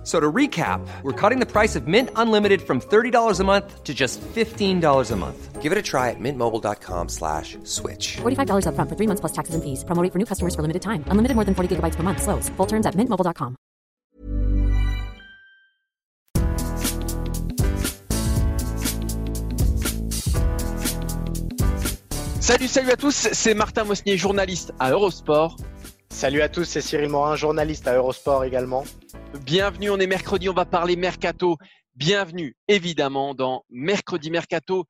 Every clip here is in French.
F- So to recap, we're cutting the price of Mint Unlimited from $30 a month to just $15 a month. Give it a try at mintmobile.com slash switch. $45 upfront for three months plus taxes and fees. Promo rate for new customers for limited time. Unlimited more than 40 gigabytes per month. Slows. Full terms at mintmobile.com. Salut, salut à tous, c'est Martin Mosnier, journaliste à Eurosport. Salut à tous, c'est Cyril Morin, journaliste à Eurosport également. Bienvenue, on est mercredi, on va parler Mercato. Bienvenue évidemment dans Mercredi Mercato,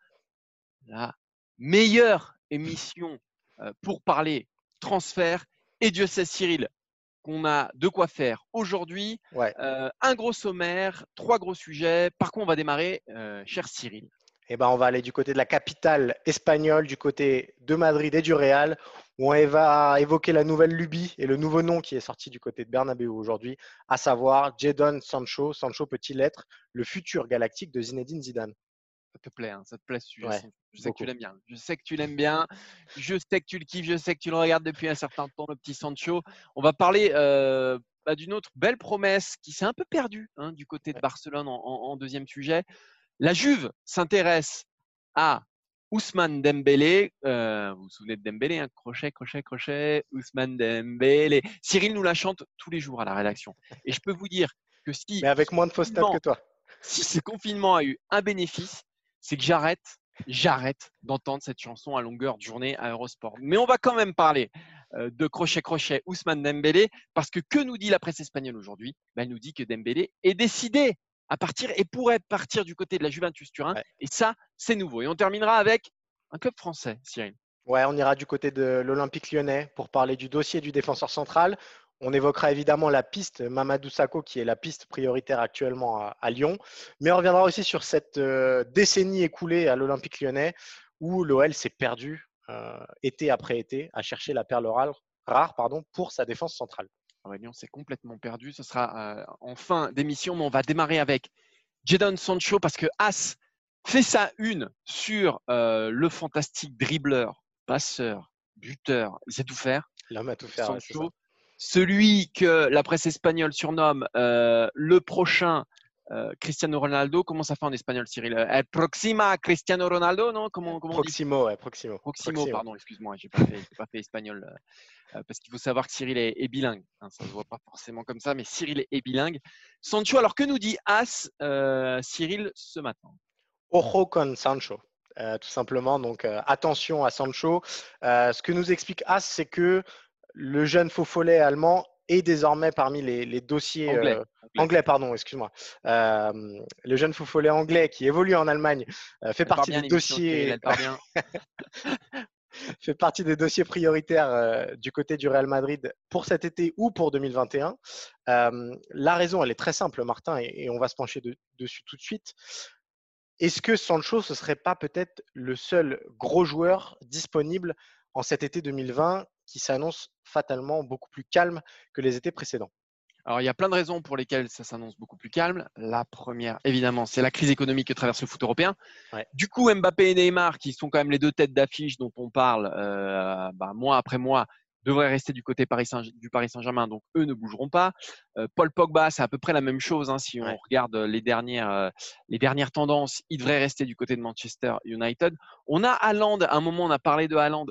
la meilleure émission euh, pour parler transfert. Et Dieu sait, Cyril, qu'on a de quoi faire aujourd'hui. Ouais. Euh, un gros sommaire, trois gros sujets. Par contre, on va démarrer, euh, cher Cyril? Eh ben, on va aller du côté de la capitale espagnole, du côté de Madrid et du Real, où on va évoquer la nouvelle lubie et le nouveau nom qui est sorti du côté de Bernabeu aujourd'hui, à savoir Jadon Sancho. Sancho peut-il être le futur galactique de Zinedine Zidane? Ça te plaît, hein, ça te plaît ce sujet. Ouais, Sancho. je sais beaucoup. que tu l'aimes bien. Je sais que tu l'aimes bien. Je sais que tu le kiffes. Je sais que tu le regardes depuis un certain temps, le petit Sancho. On va parler euh, bah, d'une autre belle promesse qui s'est un peu perdue hein, du côté de Barcelone en, en- en deuxième sujet. La Juve s'intéresse à Ousmane Dembélé. Euh, vous vous souvenez de Dembélé, hein, crochet, crochet, crochet. Ousmane Dembélé. Cyril nous la chante tous les jours à la rédaction. Et je peux vous dire que si Mais avec moins de fausses que toi. si ce confinement a eu un bénéfice, c'est que j'arrête, j'arrête d'entendre cette chanson à longueur de journée à Eurosport. Mais on va quand même parler euh, de crochet crochet Ousmane Dembélé parce que que nous dit la presse espagnole aujourd'hui? Ben, Elle nous dit que Dembélé est décidé à partir et pourrait partir du côté de la Juventus Turin. Ouais. Et ça, c'est nouveau. Et on terminera avec un club français, Cyril. Ouais, on ira du côté de l'Olympique lyonnais pour parler du dossier du défenseur central. On évoquera évidemment la piste Mamadou Sakho, qui est la piste prioritaire actuellement à, à Lyon. Mais on reviendra aussi sur cette euh, décennie écoulée à l'Olympique lyonnais où l'OL s'est perdu euh, été après été à chercher la perle rare, rare pardon, pour sa défense centrale. Aurélien s'est complètement perdu. Ce sera euh, en fin d'émission, mais on va démarrer avec Jadon Sancho parce que As fait sa une sur euh, le fantastique dribbleur, passeur, buteur. Il sait tout faire. L'homme à tout faire. Sancho, celui que la presse espagnole surnomme euh, le prochain euh, Cristiano Ronaldo. Comment ça fait en espagnol, Cyril? Euh, El Proxima Cristiano Ronaldo, non? Comment, ça. comment on dit? Proximo, ouais, Proximo. Proximo, Proximo. pardon, excuse-moi, pas fait, j'ai pas fait espagnol euh, parce qu'il faut savoir que Cyril est, est bilingue. hein, ça se voit pas forcément comme ça, mais Cyril est bilingue. Sancho, alors que nous dit As, euh, Cyril, ce matin? Ojo con Sancho, tout simplement. Donc attention à Sancho. Ce que nous explique As, c'est que le jeune faux follet allemand est désormais parmi les, les dossiers Anglais, euh, anglais. pardon, excuse-moi. Euh, le jeune faux follet anglais qui évolue en Allemagne euh, fait Elle partie des dossiers, fait partie des dossiers prioritaires euh, du côté du Real Madrid pour cet été ou pour 2021. Euh, la raison, elle est très simple, Martin, et, et on va se pencher de- dessus tout de suite. Est-ce que Sancho, ce serait pas peut-être le seul gros joueur disponible en cet été 2020 qui s'annonce fatalement beaucoup plus calme que les étés précédents Alors, il y a plein de raisons pour lesquelles ça s'annonce beaucoup plus calme. La première, évidemment, c'est la crise économique que traverse le foot européen. Ouais. Du coup, Mbappé et Neymar, qui sont quand même les deux têtes d'affiche dont on parle euh, bah, mois après mois, devraient rester du côté Paris Saint- du Paris Saint-Germain, donc eux ne bougeront pas. Euh, Paul Pogba, c'est à peu près la même chose. hein, si on Ouais. regarde les dernières, euh, les dernières tendances, il devrait rester du côté de Manchester United. On a Haaland, à un moment, on a parlé de Haaland,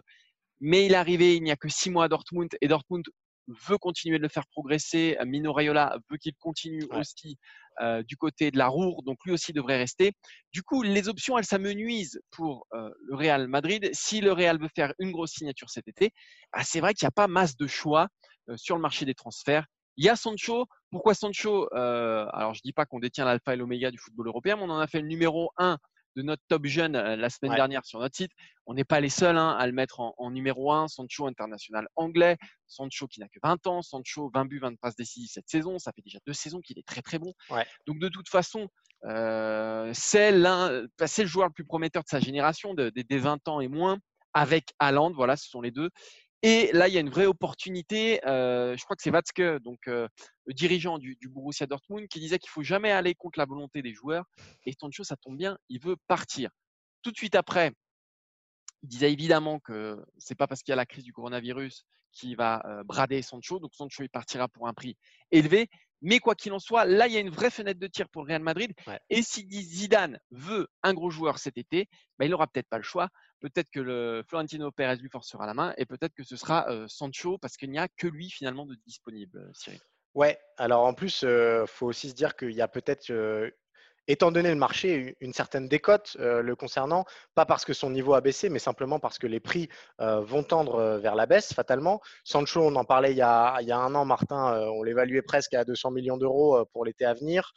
mais il est arrivé il n'y a que six mois à Dortmund, et Dortmund veut continuer de le faire progresser. Euh, Mino Raiola veut qu'il continue Ouais. aussi euh, du côté de la Roure, donc lui aussi devrait rester. Du coup, les options, elles s'amenuisent pour euh, le Real Madrid. Si le Real veut faire une grosse signature cet été, bah, c'est vrai qu'il n'y a pas masse de choix euh, sur le marché des transferts. Il y a Sancho. Pourquoi Sancho? Euh, Alors, je dis pas qu'on détient l'alpha et l'oméga du football européen, mais on en a fait le numéro un de notre top jeune la semaine Ouais. dernière sur notre site. On n'est pas les seuls hein, à le mettre en, en numéro un. Sancho international anglais, Sancho qui n'a que 20 ans, Sancho 20 buts, 20 passes décisives cette saison. Ça fait déjà deux saisons qu'il est très très bon. Ouais. Donc de toute façon, euh, c'est l'un, bah, c'est le joueur le plus prometteur de sa génération, de- des des 20 ans et moins, avec Haaland. Voilà, ce sont les deux. Et là, il y a une vraie opportunité. euh, je crois que c'est Watzke, donc euh, le dirigeant du, Borussia Dortmund, qui disait qu'il faut jamais aller contre la volonté des joueurs. Et Sancho, ça tombe bien, il veut partir. Tout de suite après, il disait évidemment que c'est pas parce qu'il y a la crise du coronavirus qu'il va euh, brader Sancho. Donc Sancho, il partira pour un prix élevé. Mais quoi qu'il en soit, là, il y a une vraie fenêtre de tir pour le Real Madrid. Ouais. Et si Zidane veut un gros joueur cet été, bah, il n'aura peut-être pas le choix. Peut-être que le Florentino Pérez lui forcera la main et peut-être que ce sera euh, Sancho parce qu'il n'y a que lui finalement de disponible, euh, Cyril. Ouais, alors en plus, il faut aussi se dire qu'il y a peut-être, euh, étant donné le marché, une certaine décote euh, le concernant, pas parce que son niveau a baissé, mais simplement parce que les prix euh, vont tendre euh, vers la baisse, fatalement. Sancho, on en parlait il y a, un an, Martin, on l'évaluait presque à 200 millions d'euros pour l'été à venir.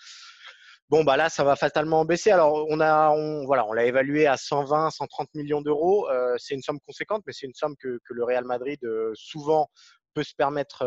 Bon, bah là, ça va fatalement baisser. Alors, on a, voilà, on l'a évalué à 120, 130 millions d'euros. C'est une somme conséquente, mais c'est une somme que, le Real Madrid souvent peut se permettre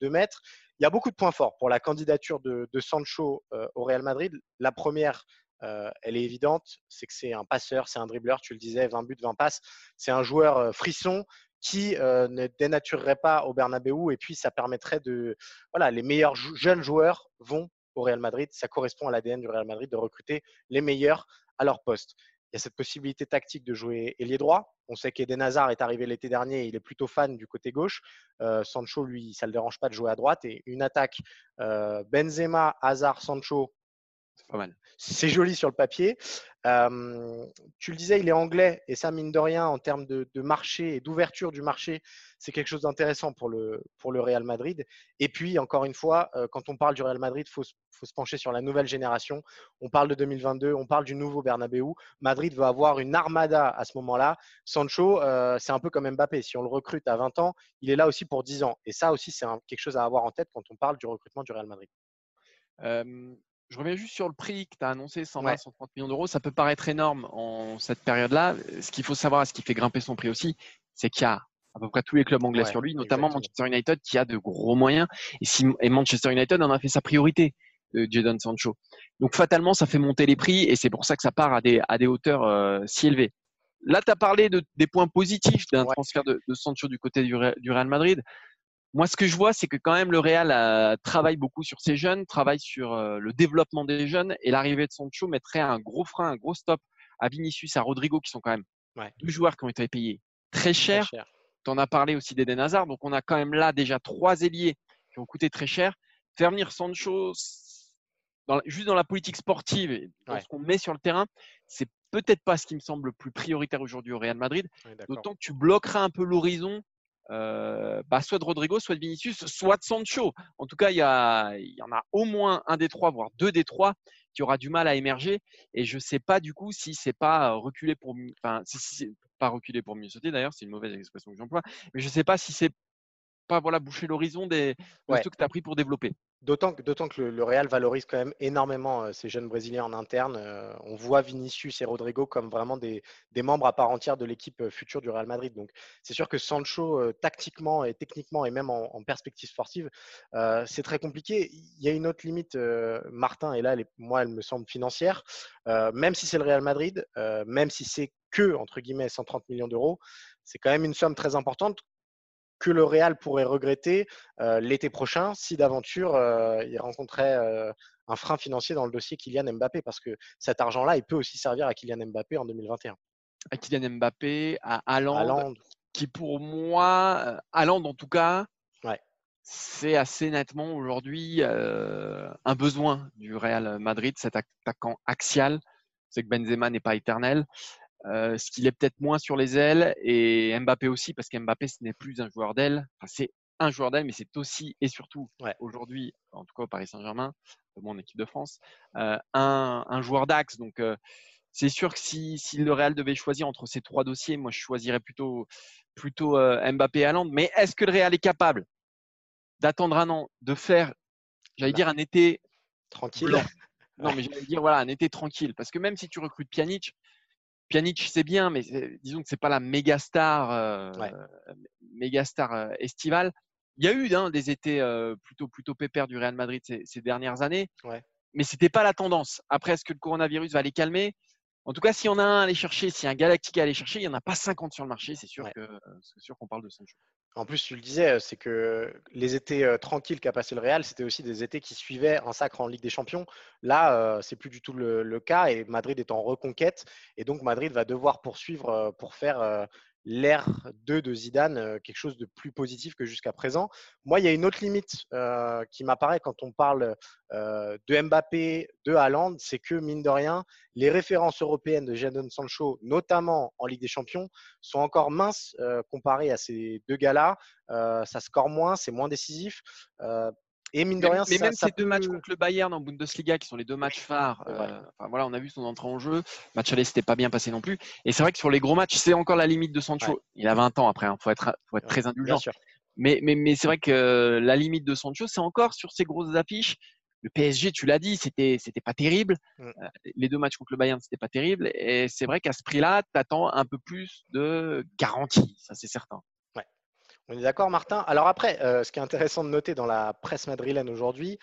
de mettre. Il y a beaucoup de points forts pour la candidature de, Sancho euh, au Real Madrid. La première, euh, elle est évidente, c'est que c'est un passeur, c'est un dribbleur, tu le disais, 20 buts, 20 passes. C'est un joueur euh, frisson qui ne dénaturerait pas au Bernabeu et puis ça permettrait de voilà les meilleurs jeunes joueurs vont au Real Madrid ça correspond à l'ADN du Real Madrid de recruter les meilleurs à leur poste il y a cette possibilité tactique de jouer ailier droit. On sait qu'Eden Hazard est arrivé l'été dernier il est plutôt fan du côté gauche. Euh, Sancho lui ça le dérange pas de jouer à droite. Et une attaque euh, Benzema Hazard Sancho C'est joli sur le papier. Tu le disais, il est anglais et ça, mine de rien, en termes de, marché et d'ouverture du marché, c'est quelque chose d'intéressant pour le, Real Madrid. Et puis, encore une fois, euh, quand on parle du Real Madrid, il faut, se- pencher sur la nouvelle génération. On parle de 2022, on parle du nouveau Bernabeu. Madrid va avoir une armada à ce moment-là. Sancho, euh, c'est un peu comme Mbappé. Si on le recrute à 20 ans, il est là aussi pour 10 ans. Et ça aussi, c'est quelque chose à avoir en tête quand on parle du recrutement du Real Madrid. Je reviens juste sur le prix que tu as annoncé, 120, Ouais. 130 millions d'euros. Ça peut paraître énorme en cette période-là. Ce qu'il faut savoir, ce qui fait grimper son prix aussi, c'est qu'il y a à peu près tous les clubs anglais Ouais, sur lui, notamment exactement. Manchester United qui a de gros moyens. Et, si, et Manchester United en a fait sa priorité, de Jadon Sancho. Donc fatalement, ça fait monter les prix et c'est pour ça que ça part à des, à des hauteurs euh, si élevées. Là, tu as parlé de, des points positifs d'un Ouais. transfert de, de Sancho du côté du Real Madrid. Moi, ce que je vois, c'est que quand même le Real euh, travaille beaucoup sur ses jeunes, travaille sur euh, le développement des jeunes, et l'arrivée de Sancho mettrait un gros frein, un gros stop à Vinicius, à Rodrigo, qui sont quand même Ouais. deux joueurs qui ont été payés très Très cher. cher. Tu en as parlé aussi d'Eden Hazard, donc on a quand même là déjà trois ailiers qui ont coûté très cher. Faire venir Sancho, dans la- juste dans la politique sportive, et dans Ouais. ce qu'on met sur le terrain, c'est peut-être pas ce qui me semble le plus prioritaire aujourd'hui au Real Madrid. Ouais. D'autant que tu bloqueras un peu l'horizon, euh, bah, soit de Rodrigo, soit de Vinicius, soit de Sancho. En tout cas, il y, a- il y en a au moins un des trois, voire deux des trois, qui aura du mal à émerger. Et je ne sais pas du coup si c'est pas reculer pour, mieux- enfin, si, si c'est pas reculer pour mieux sauter. D'ailleurs, c'est une mauvaise expression que j'emploie. Mais je ne sais pas si c'est pas voilà boucher l'horizon des, de Ouais. ceux que tu as pris pour développer. D'autant que, le, Real valorise quand même énormément euh, ces jeunes Brésiliens en interne. Euh, on voit Vinicius et Rodrigo comme vraiment des, membres à part entière de l'équipe euh, future du Real Madrid. Donc c'est sûr que Sancho, tactiquement et techniquement et même en, perspective sportive, c'est très compliqué. Il y a une autre limite, Martin, et là, moi, elle me semble financière. Même si c'est le Real Madrid, même si c'est que, entre guillemets, 130 millions d'euros, c'est quand même une somme très importante que le Real pourrait regretter euh, l'été prochain si d'aventure euh, il rencontrait euh, un frein financier dans le dossier Kylian Mbappé parce que cet argent-là, il peut aussi servir à Kylian Mbappé en 2021. À Kylian Mbappé, à Haaland, qui pour moi, Haaland en tout cas, Ouais. c'est assez nettement aujourd'hui euh, un besoin du Real Madrid, cet attaquant axial. C'est que Benzema n'est pas éternel. Euh, ce qu'il est peut-être moins sur les ailes et Mbappé aussi, parce qu'Mbappé, ce n'est plus un joueur d'aile. Enfin, c'est un joueur d'aile, mais c'est aussi et surtout Ouais. aujourd'hui, en tout cas au Paris Saint-Germain, mon équipe de France, euh, un, un joueur d'axe. Donc, euh, c'est sûr que si, si le Real devait choisir entre ces trois dossiers, moi, je choisirais plutôt, plutôt euh, Mbappé et Haaland. Mais est-ce que le Real est capable d'attendre un an, de faire, j'allais Bah. dire, un été tranquille. blanc? Non, mais j'allais dire, voilà, un été tranquille. Parce que même si tu recrutes Pjanic, Pjanic, c'est bien, mais c'est- disons que c'est pas la méga star, euh, Ouais. méga star euh, estivale. Il y a eu hein, des étés euh, plutôt, plutôt pépères du Real Madrid ces, ces dernières années, Ouais. mais c'était pas la tendance. Après, est-ce que le coronavirus va les calmer? En tout cas, s'il y en a un à aller chercher, si un Galactica à aller chercher, il n'y en a pas 50 sur le marché, c'est sûr Ouais. que c'est sûr qu'on parle de Sancho. En plus, tu le disais, c'est que les étés euh, tranquilles qu'a passé le Real, c'était aussi des étés qui suivaient un sacre en Ligue des Champions. Là, euh, c'est plus du tout le, le cas et Madrid est en reconquête. Et donc, Madrid va devoir poursuivre euh, pour faire euh, l'ère 2 de Zidane euh, quelque chose de plus positif que jusqu'à présent. Moi, il y a une autre limite euh, qui m'apparaît quand on parle euh, de Mbappé, de Haaland, c'est que, mine de rien, les références européennes de Jadon Sancho, notamment en Ligue des Champions, sont encore minces euh, comparées à ces deux gars-là. Ça score moins, c'est moins décisif. Euh, et mine de Même- rien, mais ça, même ça ces deux matchs contre le Bayern en Bundesliga, qui sont les deux matchs phares, euh, enfin, voilà, on a vu son entrée en jeu. Match aller, c'était pas bien passé non plus. Et c'est vrai que sur les gros matchs, c'est encore la limite de Sancho. Ouais. Il a 20 ans après, il faut être, faut être Ouais, très indulgent. Mais, mais, mais c'est vrai que la limite de Sancho, c'est encore sur ces grosses affiches. Le PSG, tu l'as dit, c'était c'était pas terrible. Mm. Euh, Les deux matchs contre le Bayern, c'était pas terrible. Et c'est vrai qu'à ce prix-là, tu attends un peu plus de garantie, ça c'est certain. On est d'accord, Martin? Alors après, euh, ce qui est intéressant de noter dans la presse madrilène aujourd'hui,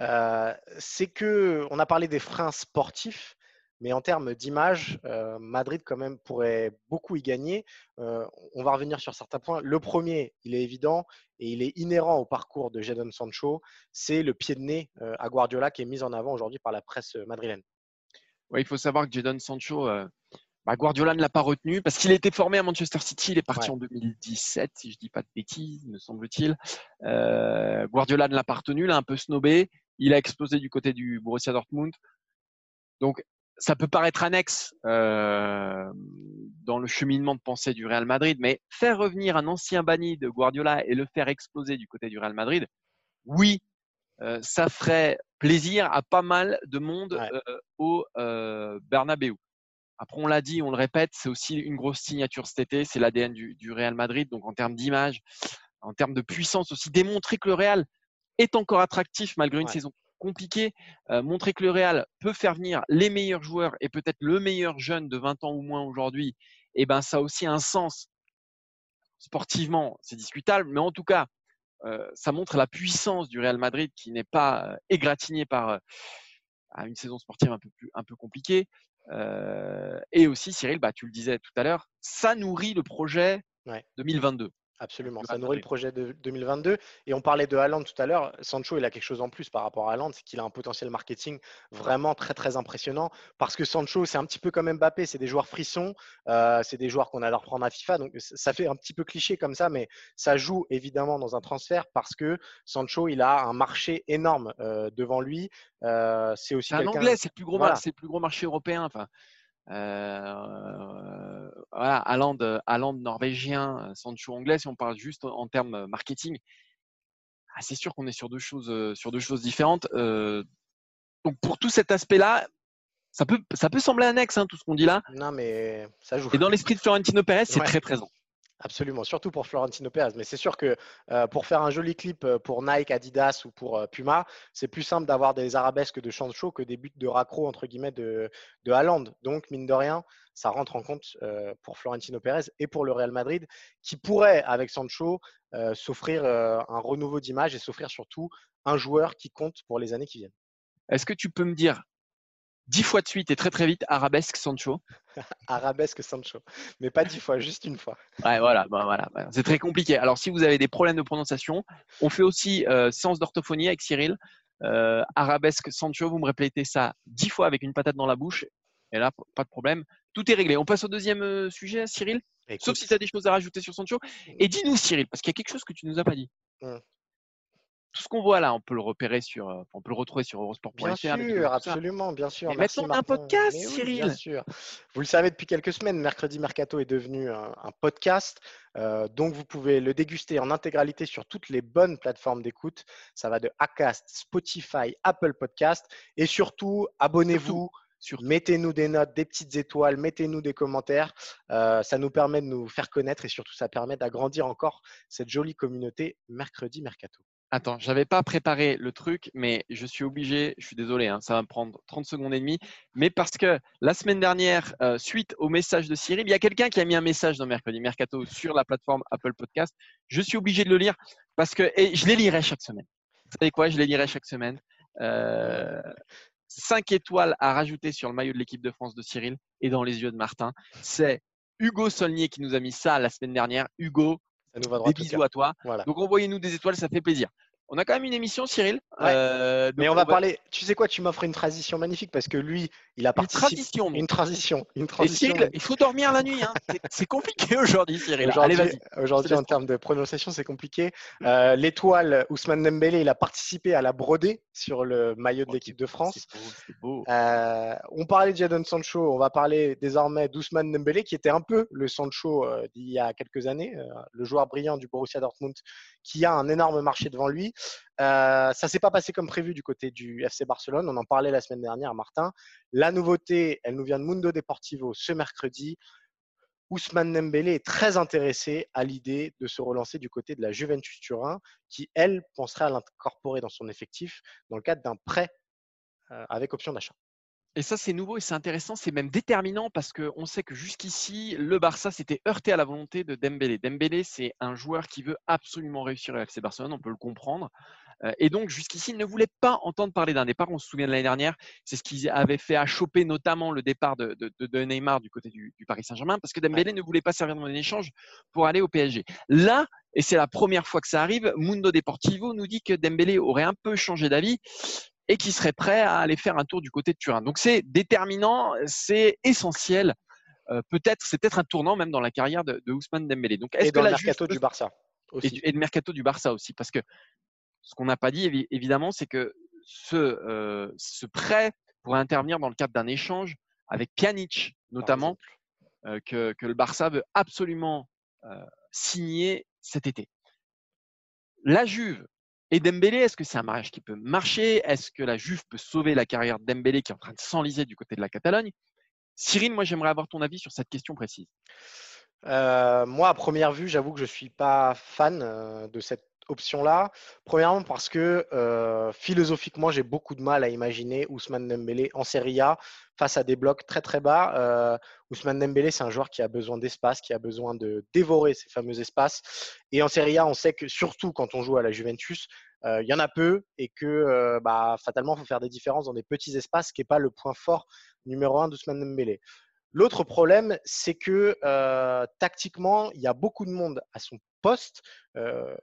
euh, c'est que on a parlé des freins sportifs, mais en termes d'image, euh, Madrid quand même pourrait beaucoup y gagner. On va revenir sur certains points. Le premier, il est évident et il est inhérent au parcours de Jadon Sancho, c'est le pied de nez à Guardiola qui est mis en avant aujourd'hui par la presse madrilène. Ouais, il faut savoir que Jadon Sancho, bah, Guardiola ne l'a pas retenu parce qu'il a été formé à Manchester City. Il est parti Ouais. en 2017, si je dis pas de bêtises, me semble-t-il. Euh, Guardiola ne l'a pas retenu, l'a un peu snobé. Il a explosé du côté du Borussia Dortmund. Donc, ça peut paraître annexe euh, dans le cheminement de pensée du Real Madrid, mais faire revenir un ancien banni de Guardiola et le faire exploser du côté du Real Madrid, oui, euh, ça ferait plaisir à pas mal de monde Ouais. euh, au euh, Bernabeu. Après, on l'a dit, on le répète, c'est aussi une grosse signature cet été, c'est l'ADN du, du Real Madrid. Donc, en termes d'image, en termes de puissance aussi, démontrer que le Real est encore attractif malgré une Ouais. saison compliquée, euh, montrer que le Real peut faire venir les meilleurs joueurs et peut-être le meilleur jeune de 20 ans ou moins aujourd'hui, et ben ça a aussi un sens. Sportivement, c'est discutable, mais en tout cas, euh, ça montre la puissance du Real Madrid qui n'est pas euh, égratigné par euh, une saison sportive un peu plus un peu compliquée. Euh, et aussi, Cyril, bah, tu le disais tout à l'heure, ça nourrit le projet Ouais. 2022. Absolument, ça nourrit le projet de 2022. Et on parlait de Haaland tout à l'heure. Sancho, il a quelque chose en plus par rapport à Haaland, c'est qu'il a un potentiel marketing vraiment très très impressionnant. Parce que Sancho, c'est un petit peu comme Mbappé, c'est des joueurs frissons, euh, c'est des joueurs qu'on adore prendre à FIFA. Donc ça fait un petit peu cliché comme ça, mais ça joue évidemment dans un transfert parce que Sancho, il a un marché énorme euh, devant lui. Euh, c'est aussi C'est un anglais, c'est le plus gros, Voilà. c'est plus gros marché européen. Enfin, euh, voilà, Haaland, Haaland norvégien, euh, Sancho anglais. Si on parle juste en, termes marketing, ah, c'est sûr qu'on est sur deux choses, euh, sur deux choses différentes. Euh, donc pour tout cet aspect-là, ça peut, ça peut sembler annexe, hein, tout ce qu'on dit là. Non, mais ça joue. Et dans l'esprit de Florentino Pérez, c'est Ouais. très présent. Absolument, surtout pour Florentino Pérez. Mais c'est sûr que euh, pour faire un joli clip euh, pour Nike, Adidas ou pour euh, Puma, c'est plus simple d'avoir des arabesques de Sancho que des buts de raccro entre guillemets de, de Haaland. Donc, mine de rien, ça rentre en compte pour Florentino Pérez et pour le Real Madrid, qui pourrait, avec Sancho, s'offrir un renouveau d'image et s'offrir surtout un joueur qui compte pour les années qui viennent. Est-ce que tu peux me dire dix fois de suite et très très vite arabesque Sancho Arabesque Sancho, mais pas dix fois, juste une fois. Ouais, voilà, bah, voilà, voilà. c'est très compliqué. Alors, si vous avez des problèmes de prononciation, on fait aussi euh, séance d'orthophonie avec Cyril. Euh, arabesque Sancho, vous me répétez ça dix fois avec une patate dans la bouche. Et là, pas de problème. Tout est réglé. On passe au deuxième euh, sujet, Cyril. Sauf si tu as des choses à rajouter sur Sancho. Et dis-nous, Cyril, parce qu'il y a quelque chose que tu nous as pas dit. Hum. Tout ce qu'on voit là, on peut le repérer sur, euh, on peut le retrouver sur Eurosport.fr. Bien sûr, ça. absolument, bien sûr. Merci maintenant, on a un podcast, oui, Cyril. Bien sûr. Vous le savez depuis quelques semaines, Mercredi Mercato est devenu un, un podcast. euh, donc, vous pouvez le déguster en intégralité sur toutes les bonnes plateformes d'écoute. Ça va de Acast, Spotify, Apple Podcast. Et surtout, abonnez-vous. Mettez-nous des notes, des petites étoiles, mettez-nous des commentaires. Euh, ça nous permet de nous faire connaître et surtout, ça permet d'agrandir encore cette jolie communauté Mercredi Mercato. Attends, j'avais pas préparé le truc, mais je suis obligé, je suis désolé, hein, ça va me prendre 30 secondes et demie, mais parce que la semaine dernière, euh, suite au message de Cyril, il y a quelqu'un qui a mis un message dans Mercredi Mercato sur la plateforme Apple Podcast. Je suis obligé de le lire parce que, et je les lirai chaque semaine. Vous savez quoi, je les lirai chaque semaine. Euh, 5 étoiles à rajouter sur le maillot de l'équipe de France de Cyril et dans les yeux de Martin. C'est Hugo Solnier qui nous a mis ça la semaine dernière. Hugo, Ça nous va droit des bisous à toi. Voilà. Donc envoyez-nous des étoiles, ça fait plaisir. On a quand même une émission, Cyril. Ouais. Euh, Mais on va parler. Tu sais quoi, tu m'offres une transition magnifique parce que lui, il a Une participé. transition. donc. Une transition. Une Et transition. Cyril, il faut dormir la nuit. hein. C'est- compliqué aujourd'hui, Cyril. Aujourd'hui, en termes de prononciation, c'est compliqué. Euh, L'étoile Ousmane Dembélé, il a participé à la brodée sur le maillot de l'équipe de France. C'est beau, c'est beau. Euh, on parlait de Jadon Sancho, on va parler désormais d'Ousmane Dembélé, qui était un peu le Sancho d'il y a quelques années, le joueur brillant du Borussia Dortmund, qui a un énorme marché devant lui. Euh, ça s'est pas passé comme prévu du côté du FC Barcelone. On en parlait la semaine dernière, Martin. La nouveauté, elle nous vient de Mundo Deportivo ce mercredi. Ousmane Dembélé est très intéressé à l'idée de se relancer du côté de la Juventus Turin, qui, elle, penserait à l'incorporer dans son effectif dans le cadre d'un prêt euh, avec option d'achat. Et ça, c'est nouveau et c'est intéressant, c'est même déterminant parce qu'on sait que jusqu'ici, le Barça s'était heurté à la volonté de Dembélé. Dembélé, c'est un joueur qui veut absolument réussir au FC Barcelone, on peut le comprendre. Euh, Et donc, jusqu'ici, il ne voulait pas entendre parler d'un départ. On se souvient de l'année dernière, c'est ce qui avait fait achoper notamment le départ de, de- de- de Neymar du côté du, du Paris Saint-Germain parce que Dembélé ne voulait pas servir de monnaie d'échange pour aller au PSG. Là, et c'est la première fois que ça arrive, Mundo Deportivo nous dit que Dembélé aurait un peu changé d'avis et qui serait prêt à aller faire un tour du côté de Turin. Donc c'est déterminant, c'est essentiel. Euh, peut-être, c'est peut-être un tournant même dans la carrière de, de Ousmane Dembélé. Donc est-ce Et que dans le mercato peut- du Barça et, aussi. du- et le mercato du Barça aussi, parce que ce qu'on n'a pas dit évi- évidemment, c'est que ce, euh, ce prêt pourrait intervenir dans le cadre d'un échange avec Pjanic notamment, euh, que, que le Barça veut absolument euh, signer cet été. La Juve et Dembélé, est-ce que c'est un mariage qui peut marcher? Est-ce que la Juve peut sauver la carrière de Dembélé qui est en train de s'enliser du côté de la Catalogne? Cyril, moi j'aimerais avoir ton avis sur cette question précise. Euh, moi, à première vue, j'avoue que je ne suis pas fan euh, de cette option-là. Premièrement, parce que euh, philosophiquement, j'ai beaucoup de mal à imaginer Ousmane Dembélé en Serie A face à des blocs très très bas. Euh, Ousmane Dembélé, c'est un joueur qui a besoin d'espace, qui a besoin de dévorer ces fameux espaces. Et en Serie A, on sait que surtout quand on joue à la Juventus, euh, il y en a peu et que bah, fatalement, il faut faire des différences dans des petits espaces, ce qui n'est pas le point fort numéro un d'Ousmane Dembélé. L'autre problème, c'est que euh, tactiquement, il y a beaucoup de monde à son poste. Euh,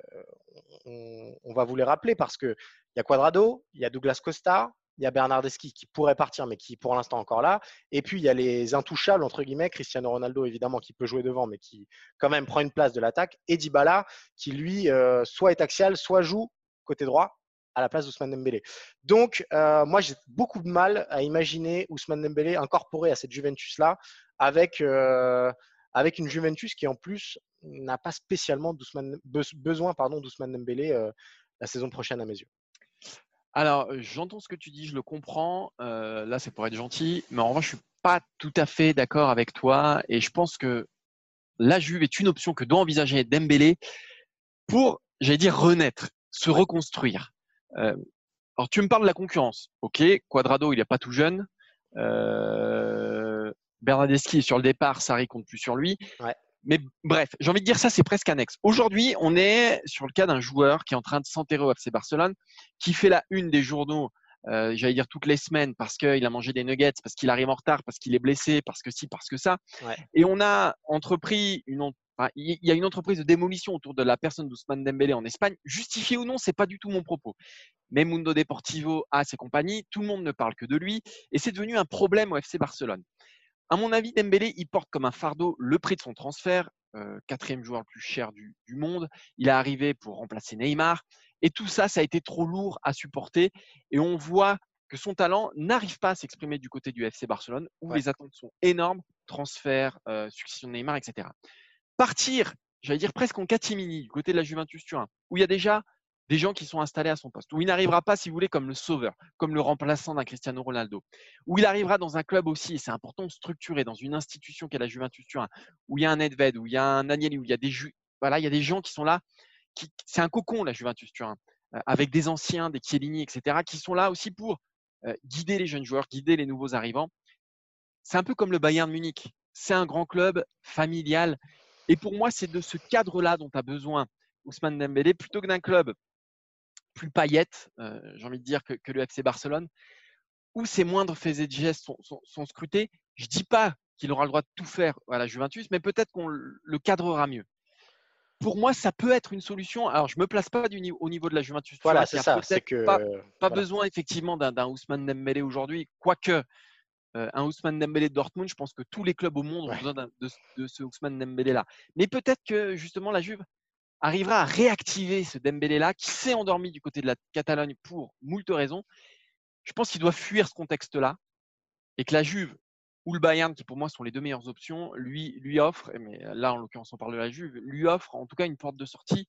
on, va vous les rappeler parce qu'il y a Quadrado, il y a Douglas Costa, il y a Bernardeschi qui pourrait partir, mais qui pour l'instant encore là. Et puis il y a les intouchables, entre guillemets, Cristiano Ronaldo évidemment qui peut jouer devant, mais qui quand même prend une place de l'attaque. Et Dybala qui lui euh, soit est axial, soit joue côté droit à la place d'Ousmane Dembélé. Donc, euh, moi, j'ai beaucoup de mal à imaginer Ousmane Dembélé incorporé à cette Juventus-là avec, euh, avec une Juventus qui, en plus, n'a pas spécialement besoin pardon, d'Ousmane Dembélé euh, la saison prochaine à mes yeux. Alors, j'entends ce que tu dis, je le comprends. Là, c'est pour être gentil, mais en revanche, je suis pas tout à fait d'accord avec toi. Et je pense que la Juve est une option que doit envisager Dembélé pour, j'allais dire, renaître, se reconstruire. Euh, alors, tu me parles de la concurrence. Ok, Quadrado, il n'est pas tout jeune. Euh, Bernardeschi est sur le départ, Sarri compte plus sur lui. Ouais. Mais bref, j'ai envie de dire ça, c'est presque annexe. Aujourd'hui, on est sur le cas d'un joueur qui est en train de s'enterrer au FC Barcelone, qui fait la une des journaux, euh, j'allais dire toutes les semaines, parce qu'il a mangé des nuggets, parce qu'il arrive en retard, parce qu'il est blessé, parce que ci, parce que ça. Ouais. Et on a entrepris une, il y a une entreprise de démolition autour de la personne d'Ousmane Dembélé en Espagne. Justifié ou non, c'est pas du tout mon propos. Mais Mundo Deportivo a ses compagnies, tout le monde ne parle que de lui, et c'est devenu un problème au FC Barcelone. À mon avis, Dembélé, il porte comme un fardeau le prix de son transfert, euh, quatrième joueur le plus cher du, du monde. Il est arrivé pour remplacer Neymar. Et tout ça, ça a été trop lourd à supporter. Et on voit que son talent n'arrive pas à s'exprimer du côté du FC Barcelone, où Ouais. les attentes sont énormes, transfert, euh, succession de Neymar, etc. Partir, j'allais dire presque en catimini, du côté de la Juventus Turin, où il y a déjà des gens qui sont installés à son poste, où il n'arrivera pas, si vous voulez, comme le sauveur, comme le remplaçant d'un Cristiano Ronaldo, où il arrivera dans un club aussi, et c'est important, structuré, dans une institution qu'est la Juventus Turin, où il y a un Nedved, où il y a un Agnelli, où il y a des, voilà, il y a des gens qui sont là, c'est un cocon, la Juventus Turin, euh, avec des anciens, des Chiellini, etc., qui sont là aussi pour euh, guider les jeunes joueurs, guider les nouveaux arrivants. C'est un peu comme le Bayern Munich. C'est un grand club familial. Et pour moi, c'est de ce cadre-là dont a besoin Ousmane Dembélé, plutôt que d'un club plus paillette, euh, j'ai envie de dire, que, que le FC Barcelone, où ses moindres faits et gestes sont, sont, sont scrutés. Je dis pas qu'il aura le droit de tout faire à la Juventus, mais peut-être qu'on le cadrera mieux. Pour moi, ça peut être une solution. Alors, je me place pas du niveau, au niveau de la Juventus. tu Voilà, c'est ça. Que pas, pas voilà. besoin effectivement d'un d'un Ousmane Dembélé aujourd'hui, quoique euh, un Ousmane Dembélé de Dortmund, je pense que tous les clubs au monde ont Ouais. besoin de, de ce Ousmane Dembélé là. Mais peut-être que justement la Juve arrivera à réactiver ce Dembélé là qui s'est endormi du côté de la Catalogne pour moult raisons. Je pense qu'il doit fuir ce contexte là et que la Juve ou le Bayern, qui pour moi sont les deux meilleures options, lui, lui offre, mais là en l'occurrence on parle de la Juve, lui offre en tout cas une porte de sortie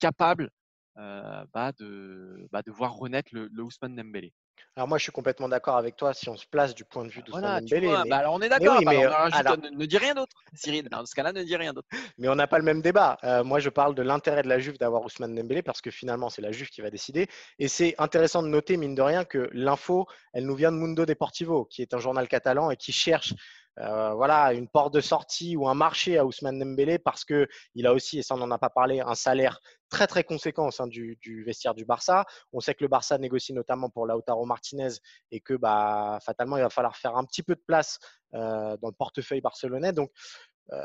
capable bah, de, bah, de voir renaître le, le Ousmane Dembélé. Alors moi, je suis complètement d'accord avec toi si on se place du point de vue d'Ousmane Voilà, tu Dembélé. vois, mais- bah alors on est d'accord. oui, bah euh, alors- ne, ne dis rien d'autre, Cyril. Dans ce cas-là, ne dis rien d'autre. Mais on n'a pas le même débat. Euh, moi, je parle de l'intérêt de la Juve d'avoir Ousmane Dembélé parce que finalement, c'est la Juve qui va décider. Et c'est intéressant de noter, mine de rien, que l'info, elle nous vient de Mundo Deportivo, qui est un journal catalan et qui cherche euh, voilà, une porte de sortie ou un marché à Ousmane Dembélé parce que il a aussi, et ça on n'en a pas parlé, un salaire très très conséquent au sein du, du vestiaire du Barça. On sait que le Barça négocie notamment pour Lautaro Martinez et que bah, fatalement, il va falloir faire un petit peu de place euh, dans le portefeuille barcelonais. Donc, euh,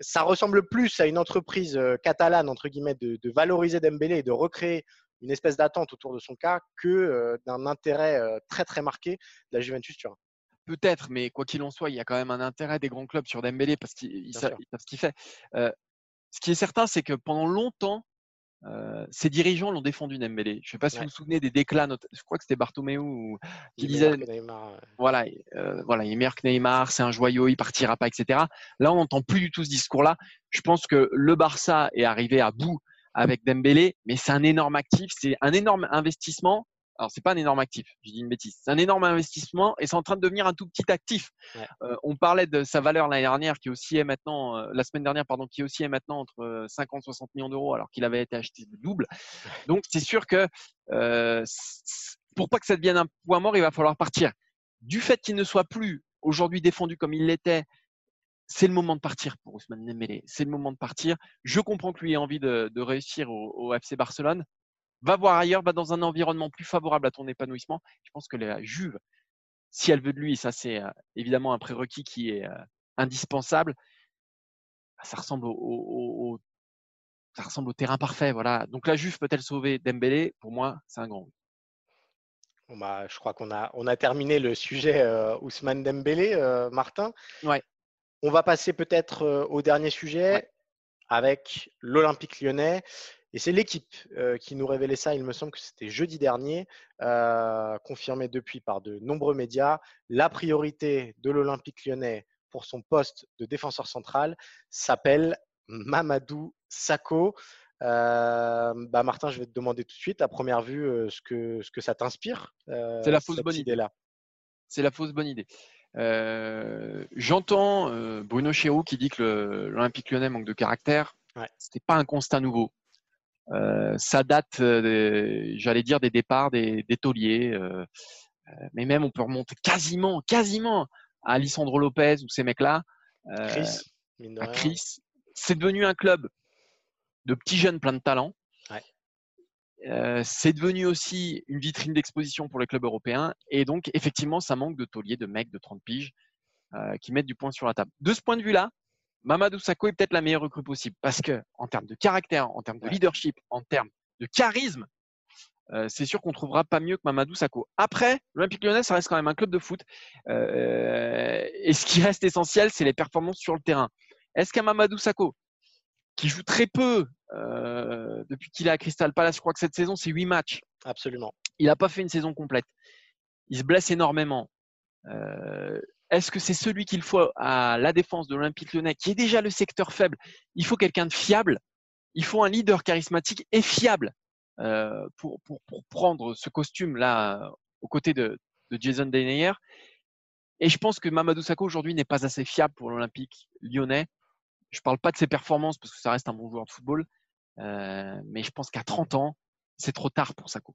ça ressemble plus à une entreprise euh, catalane, entre guillemets, de, de valoriser Dembélé et de recréer une espèce d'attente autour de son cas que euh, d'un intérêt euh, très très marqué de la Juventus Turin. Peut-être, mais quoi qu'il en soit, il y a quand même un intérêt des grands clubs sur Dembélé parce qu'ils savent, ce qu'il fait. Euh, ce qui est certain, c'est que pendant longtemps, euh, ses dirigeants l'ont défendu Dembélé. Je ne sais pas si Ouais. vous vous souvenez des déclats, je crois que c'était Bartomeu ou- qui Il disait Neymar, voilà, euh, voilà, il est meilleur que Neymar, c'est un joyau, il partira pas, etc. Là, on n'entend plus du tout ce discours-là. Je pense que le Barça est arrivé à bout avec Dembélé, mais c'est un énorme actif, c'est un énorme investissement. Alors, c'est pas un énorme actif, je dis une bêtise. C'est un énorme investissement et c'est en train de devenir un tout petit actif. Ouais. Euh, on parlait de sa valeur l'année dernière, qui aussi est maintenant, euh, la semaine dernière, pardon, qui aussi est maintenant entre euh, 50 et 60 millions d'euros, alors qu'il avait été acheté le double. Donc, c'est sûr que euh, pour pas que ça devienne un point mort, il va falloir partir du fait qu'il ne soit plus aujourd'hui défendu comme il l'était, c'est le moment de partir pour Ousmane Dembélé. C'est le moment de partir. Je comprends que lui ait envie de, de réussir au, au FC Barcelone. Va voir ailleurs, va dans un environnement plus favorable à ton épanouissement. Je pense que la Juve, si elle veut de lui, ça c'est évidemment un prérequis qui est indispensable. bah, Ça ressemble au, au- au- ça ressemble au terrain parfait. Voilà. Donc la Juve peut-elle sauver Dembélé? Pour moi, c'est un grand. oui. Bon, bah, je crois qu'on a, on a terminé le sujet euh, Ousmane Dembélé, euh, Martin. Ouais. On va passer peut-être euh, au dernier sujet Ouais. avec l'Olympique lyonnais. Et c'est l'équipe euh, qui nous révélait ça, il me semble que c'était jeudi dernier, euh, confirmé depuis par de nombreux médias. La priorité de l'Olympique lyonnais pour son poste de défenseur central s'appelle Mamadou Sakho. Euh, bah Martin, je vais te demander tout de suite, à première vue, euh, ce, que, ce que ça t'inspire. C'est la fausse bonne idée. idée-là. c'est la fausse bonne idée. Euh, J'entends euh, Bruno Chéroux qui dit que l'Olympique lyonnais manque de caractère. Ouais. C'était pas un constat nouveau. Euh, ça date, euh, j'allais dire, des départs des, des tauliers. euh, mais même, on peut remonter quasiment, quasiment à Alessandro Lopez ou ces mecs-là, Chris, à. C'est devenu un club de petits jeunes pleins de talent. Ouais. Euh, c'est devenu aussi une vitrine d'exposition pour les clubs européens. Et donc, effectivement, ça manque de tauliers, de mecs de 30 piges euh, qui mettent du point sur la table. De ce point de vue-là, Mamadou Sakho est peut-être la meilleure recrue possible parce que, en termes de caractère, en termes de leadership, en termes de charisme, euh, c'est sûr qu'on trouvera pas mieux que Mamadou Sakho. Après, l'Olympique lyonnais, ça reste quand même un club de foot. Euh, et ce qui reste essentiel, c'est les performances sur le terrain. Est-ce qu'un Mamadou Sakho, qui joue très peu euh, depuis qu'il est à Crystal Palace, je crois que cette saison, c'est 8 matchs, Absolument. il n'a pas fait une saison complète. Il se blesse énormément. Euh, Est-ce que c'est celui qu'il faut à la défense de l'Olympique lyonnais, qui est déjà le secteur faible Il faut quelqu'un de fiable. Il faut un leader charismatique et fiable euh, pour, prendre ce costume-là euh, aux côtés de, de Jason Denayer. Et je pense que Mamadou Sakho aujourd'hui n'est pas assez fiable pour l'Olympique lyonnais. Je ne parle pas de ses performances parce que ça reste un bon joueur de football, euh, mais je pense qu'à 30 ans, c'est trop tard pour Sakho.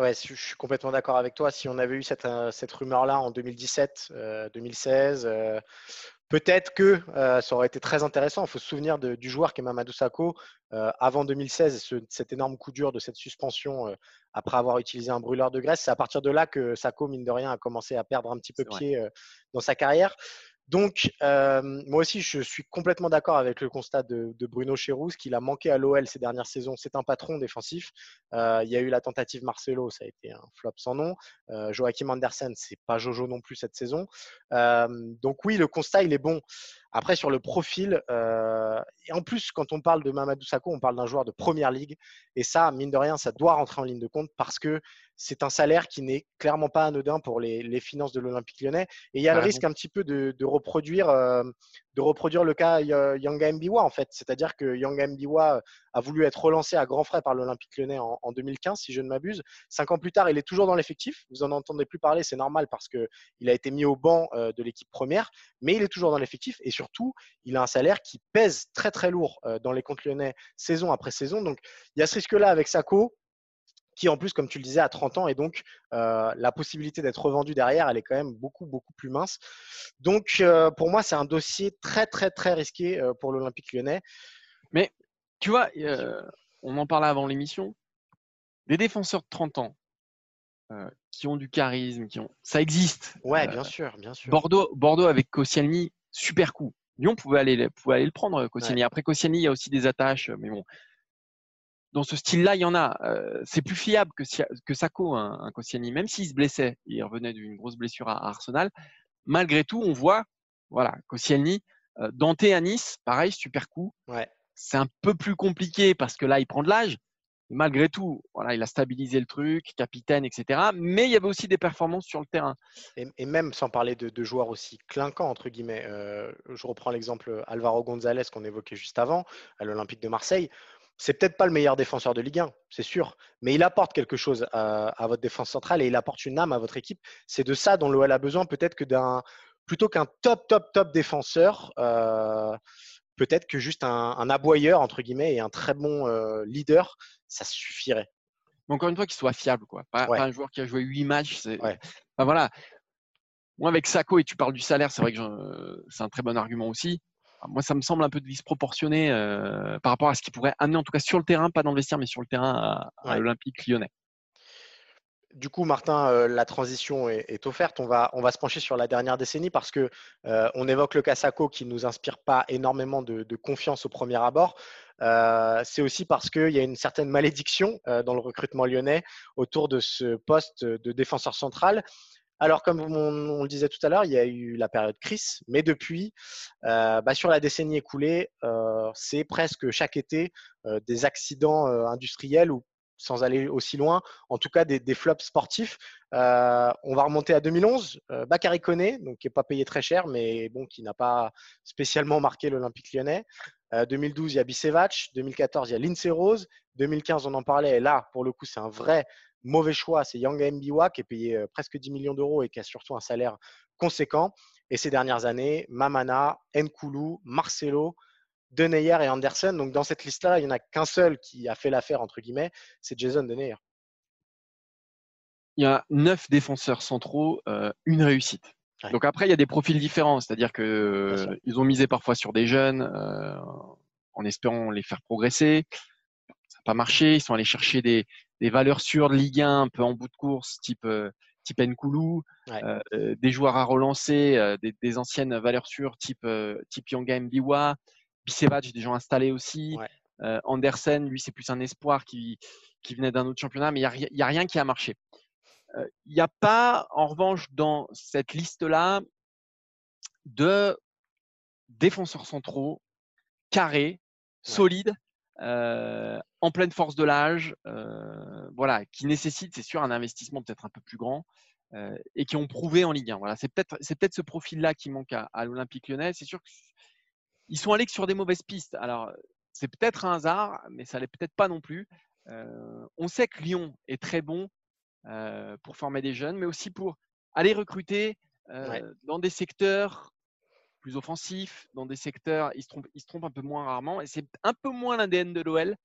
Ouais, je suis complètement d'accord avec toi. Si on avait eu cette, euh, cette rumeur-là en 2017, euh, 2016, euh, Peut-être que euh, ça aurait été très intéressant. Il faut se souvenir de- du joueur qui est Mamadou Sakho. euh, avant 2016, ce- cet énorme coup dur de cette suspension euh, après avoir utilisé un brûleur de graisse, c'est à partir de là que Sakho, mine de rien, a commencé à perdre un petit peu pied euh, dans sa carrière. Donc, euh, moi aussi, je suis complètement d'accord avec le constat de, Bruno Chérouz, qu'il a manqué à l'OL ces dernières saisons. C'est un patron défensif. Euh, il y a eu la tentative Marcelo, ça a été un flop sans nom. Euh, Joachim Andersen, c'est pas Jojo non plus cette saison. Donc oui, le constat, il est bon. Après, sur le profil, et en plus, quand on parle de Mamadou Sakho, on parle d'un joueur de première ligue. Et ça, mine de rien, ça doit rentrer en ligne de compte parce que c'est un salaire qui n'est clairement pas anodin pour les, les finances de l'Olympique lyonnais. Et il y a le risque un petit peu de, de reproduire, euh, de reproduire le cas euh, Yanga Mbiwa, en fait. C'est-à-dire que Yanga Mbiwa a voulu être relancé à grands frais par l'Olympique lyonnais en, en 2015, si je ne m'abuse. Cinq ans plus tard, il est toujours dans l'effectif. Vous en entendez plus parler, c'est normal parce qu'il a été mis au banc euh, de l'équipe première, mais il est toujours dans l'effectif et surtout, il a un salaire qui pèse très très lourd euh, dans les comptes lyonnais saison après saison. Donc, il y a ce risque-là avec Sako qui en plus, comme tu le disais, a 30 ans et donc euh, la possibilité d'être revendu derrière, elle est quand même beaucoup, beaucoup plus mince. Donc, euh, pour moi, c'est un dossier très, très, très risqué euh, pour l'Olympique lyonnais. Tu vois, on en parlait avant l'émission. Des défenseurs de 30 ans qui ont du charisme, qui ont, ça existe. Ouais, bien sûr, bien sûr. Bordeaux, Bordeaux avec Koscielny, super coup. Lyon pouvait aller, pouvait aller le prendre, Koscielny. Après Koscielny, il y a aussi des attaches, mais bon. Dans ce style-là, il y en a. Euh, c'est plus fiable que, que Sako, un, un Koscielny. Même s'il se blessait, il revenait d'une grosse blessure à, à Arsenal. Malgré tout, on voit, voilà, Koscielny, euh, Dante à Nice, pareil, super coup. Ouais. C'est un peu plus compliqué parce que là, il prend de l'âge. Malgré tout, voilà, il a stabilisé le truc, capitaine, etc. Mais il y avait aussi des performances sur le terrain. Et, et même sans parler de, de joueurs aussi clinquants, entre guillemets. euh, je reprends l'exemple Alvaro González qu'on évoquait juste avant, à l'Olympique de Marseille. C'est peut-être pas le meilleur défenseur de Ligue 1, c'est sûr, mais il apporte quelque chose à, à votre défense centrale et il apporte une âme à votre équipe. C'est de ça dont l'OL a besoin, peut-être que d'un plutôt qu'un top, top, top défenseur, euh, peut-être que juste un, un aboyeur, entre guillemets, et un très bon euh, leader, ça suffirait. Mais encore une fois, qu'il soit fiable, quoi. Pas, Ouais. pas un joueur qui a joué 8 matchs. c'est- Ouais. Enfin, voilà. Moi, avec Sako, et tu parles du salaire, c'est vrai que j'en- c'est un très bon argument aussi. Ah, Moi, ça me semble un peu disproportionné euh, par rapport à ce qu'il pourrait amener, en tout cas sur le terrain, pas dans le vestiaire, mais sur le terrain à, à Ouais. l'Olympique lyonnais. Du coup, Martin, euh, la transition est, est offerte. On va, on va se pencher sur la dernière décennie parce que euh, on évoque le Cassaco qui ne nous inspire pas énormément de, de confiance au premier abord. Euh, c'est aussi parce qu'il y a une certaine malédiction dans le recrutement lyonnais autour de ce poste de défenseur central. Alors, comme on, le disait tout à l'heure, il y a eu la période Chris, mais depuis, euh, bah, sur la décennie écoulée, euh, c'est presque chaque été euh, des accidents industriels ou sans aller aussi loin, en tout cas des, flops sportifs. On va remonter à 2011, euh, donc qui n'est pas payé très cher, mais bon, qui n'a pas spécialement marqué l'Olympique lyonnais. Euh, 2012, il y a Bicevac. 2014, il y a Lindsay Rose. 2015, on en parlait. Et là, pour le coup, c'est un vrai mauvais choix. C'est Yanga Mbiwa qui est payé euh, presque 10 millions d'euros et qui a surtout un salaire conséquent. Et ces dernières années, Mamana, Nkoulou, Marcelo, Deneyer et Anderson. Donc dans cette liste-là, il n'y en a qu'un seul qui a fait l'affaire, entre guillemets, c'est Jason Deneyer. Il y a neuf défenseurs centraux, euh, une réussite. Ouais. Donc après, il y a des profils différents, c'est-à-dire que euh, ils ont misé parfois sur des jeunes euh, en espérant les faire progresser. Ça n'a pas marché. Ils sont allés chercher des, des valeurs sûres de Ligue 1, un peu en bout de course, type euh, type Nkoulou, Ouais. euh, euh, des joueurs à relancer, euh, des, des anciennes valeurs sûres, type euh, type Yanga Mbiwa, Bicevac, des gens installés aussi. Ouais. Andersen, lui, c'est plus un espoir qui qui venait d'un autre championnat, mais il y a, rien qui a marché. Il n'y a pas, en revanche, dans cette liste-là, de défenseurs centraux carrés, solides, euh, en pleine force de l'âge, euh, voilà, qui nécessitent, c'est sûr, un investissement peut-être un peu plus grand euh, et qui ont prouvé en Ligue 1. Voilà, c'est peut-être c'est peut-être ce profil-là qui manque à, à l'Olympique Lyonnais. C'est sûr qu'ils sont allés que sur des mauvaises pistes. Alors c'est peut-être un hasard, mais ça l'est peut-être pas non plus. On sait que Lyon est très bon pour former des jeunes, mais aussi pour aller recruter Ouais. dans des secteurs plus offensifs, dans des secteurs, ils se trompent, ils se trompent un peu moins rarement, et c'est un peu moins l'ADN de l'OL.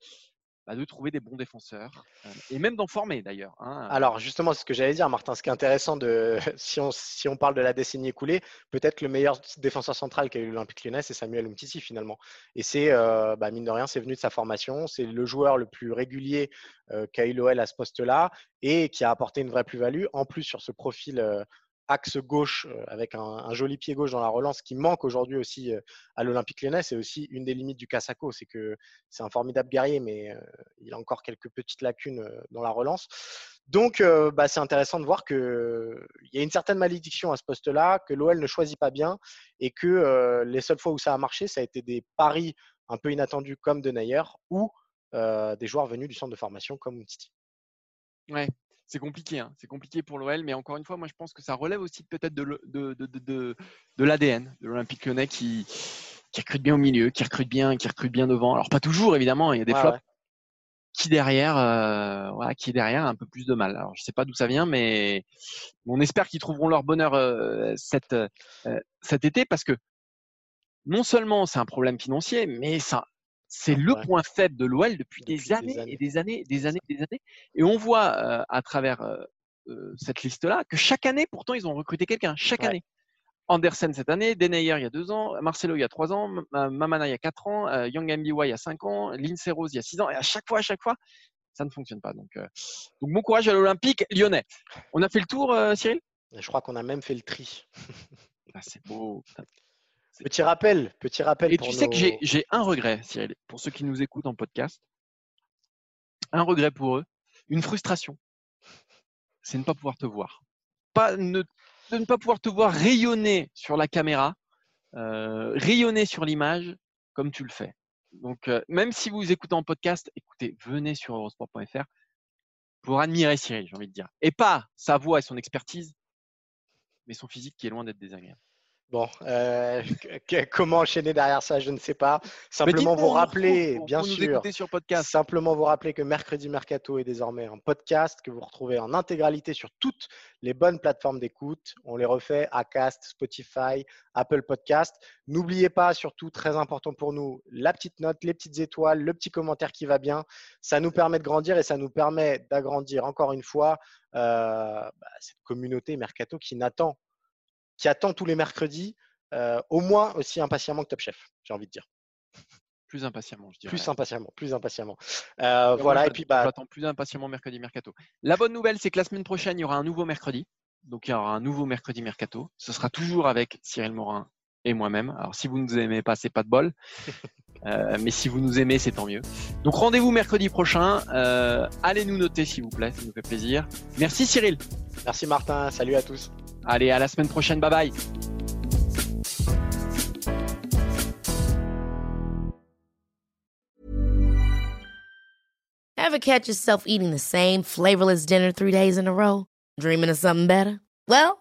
bah, de trouver des bons défenseurs euh, et même d'en former d'ailleurs. hein. Alors justement, ce que j'allais dire, Martin. Ce qui est intéressant, de, si, on, si on parle de la décennie écoulée, peut-être le meilleur défenseur central qu'a eu l'Olympique lyonnais, c'est Samuel Umtiti finalement. Et c'est, euh, bah, mine de rien, c'est venu de sa formation. C'est le joueur le plus régulier euh, qu'a eu l'OL à ce poste-là et qui a apporté une vraie plus-value. En plus, sur ce profil euh, axe gauche euh, avec un, joli pied gauche dans la relance qui manque aujourd'hui aussi euh, à l'Olympique lyonnais, c'est aussi une des limites du Casaco. C'est que c'est un formidable guerrier, mais euh, il a encore quelques petites lacunes dans la relance. Donc, bah, c'est intéressant de voir qu'il y a une certaine malédiction à ce poste-là, que l'OL ne choisit pas bien et que les seules fois où ça a marché, ça a été des paris un peu inattendus comme de Nayer ou des joueurs venus du centre de formation comme Titi. Ouais, c'est compliqué, hein. c'est compliqué pour l'OL, mais encore une fois, moi je pense que ça relève aussi peut-être de, l'ADN de l'Olympique lyonnais qui, qui recrute bien au milieu, qui recrute bien, qui recrute bien devant. Alors pas toujours évidemment, il y a des flops ouais. qui derrière, euh, voilà, qui derrière a un peu plus de mal. Alors je sais pas d'où ça vient, mais on espère qu'ils trouveront leur bonheur euh, cet, euh, cet été parce que non seulement c'est un problème financier, mais ça, c'est le Ouais. point faible de l'OL depuis, Depuis des, des années années. et des années, des années, des années. Et on voit euh, à travers euh, euh, cette liste-là que chaque année, pourtant, ils ont recruté quelqu'un. Chaque Ouais. année. Andersen cette année, Denayer il y a deux ans, Marcelo il y a trois ans, Mamana il y a quatre ans, euh, Young Mbiwa il y a cinq ans, Lindsay Rose il y a six ans. Et à chaque fois, à chaque fois, ça ne fonctionne pas. Donc, donc bon courage à l'Olympique lyonnais. On a fait le tour, Cyril? Je crois qu'on a même fait le tri. Ah, C'est beau. Petit rappel, petit rappel Et pour tu sais que nos- j'ai j'ai un regret, Cyril, pour ceux qui nous écoutent en podcast. Un regret pour eux, une frustration. C'est ne pas pouvoir te voir. Pas, ne, de ne pas pouvoir te voir rayonner sur la caméra, euh, rayonner sur l'image comme tu le fais. Donc, euh, même si vous écoutez en podcast, écoutez, venez sur eurosport.fr pour admirer Cyril, j'ai envie de dire. Et pas sa voix et son expertise, mais son physique qui est loin d'être désagréable. Bon, euh, que- comment enchaîner derrière ça, je ne sais pas. Simplement vous rappeler, pour- bien pour sûr, sur podcast. simplement vous rappeler que Mercredi Mercato est désormais un podcast que vous retrouvez en intégralité sur toutes les bonnes plateformes d'écoute. On les refait Acast, Spotify, Apple Podcast. N'oubliez pas, surtout très important pour nous, la petite note, les petites étoiles, le petit commentaire qui va bien. Ça nous permet de grandir et ça nous permet d'agrandir encore une fois euh, bah, cette communauté Mercato qui n'attend qui attend tous les mercredis, euh, au moins aussi impatiemment que Top Chef, j'ai envie de dire. Plus impatiemment, je dirais. Plus impatiemment, plus impatiemment. Euh, voilà, et puis bah, J'attends plus impatiemment mercredi mercato. La bonne nouvelle, c'est que la semaine prochaine, il y aura un nouveau mercredi. Donc, il y aura un nouveau mercredi mercato. Ce sera toujours avec Cyril Morin et moi-même. Alors, si vous ne nous aimez pas, c'est pas de bol. Euh, mais si vous nous aimez, c'est tant mieux. Donc, rendez-vous mercredi prochain. Euh, allez nous noter, s'il vous plaît. Ça nous fait plaisir. Merci, Cyril. merci Martin, salut à tous. Allez, à la semaine prochaine. Bye bye. Ever catch yourself eating the same flavorless dinner three days in a row? Dreaming of something better? Well,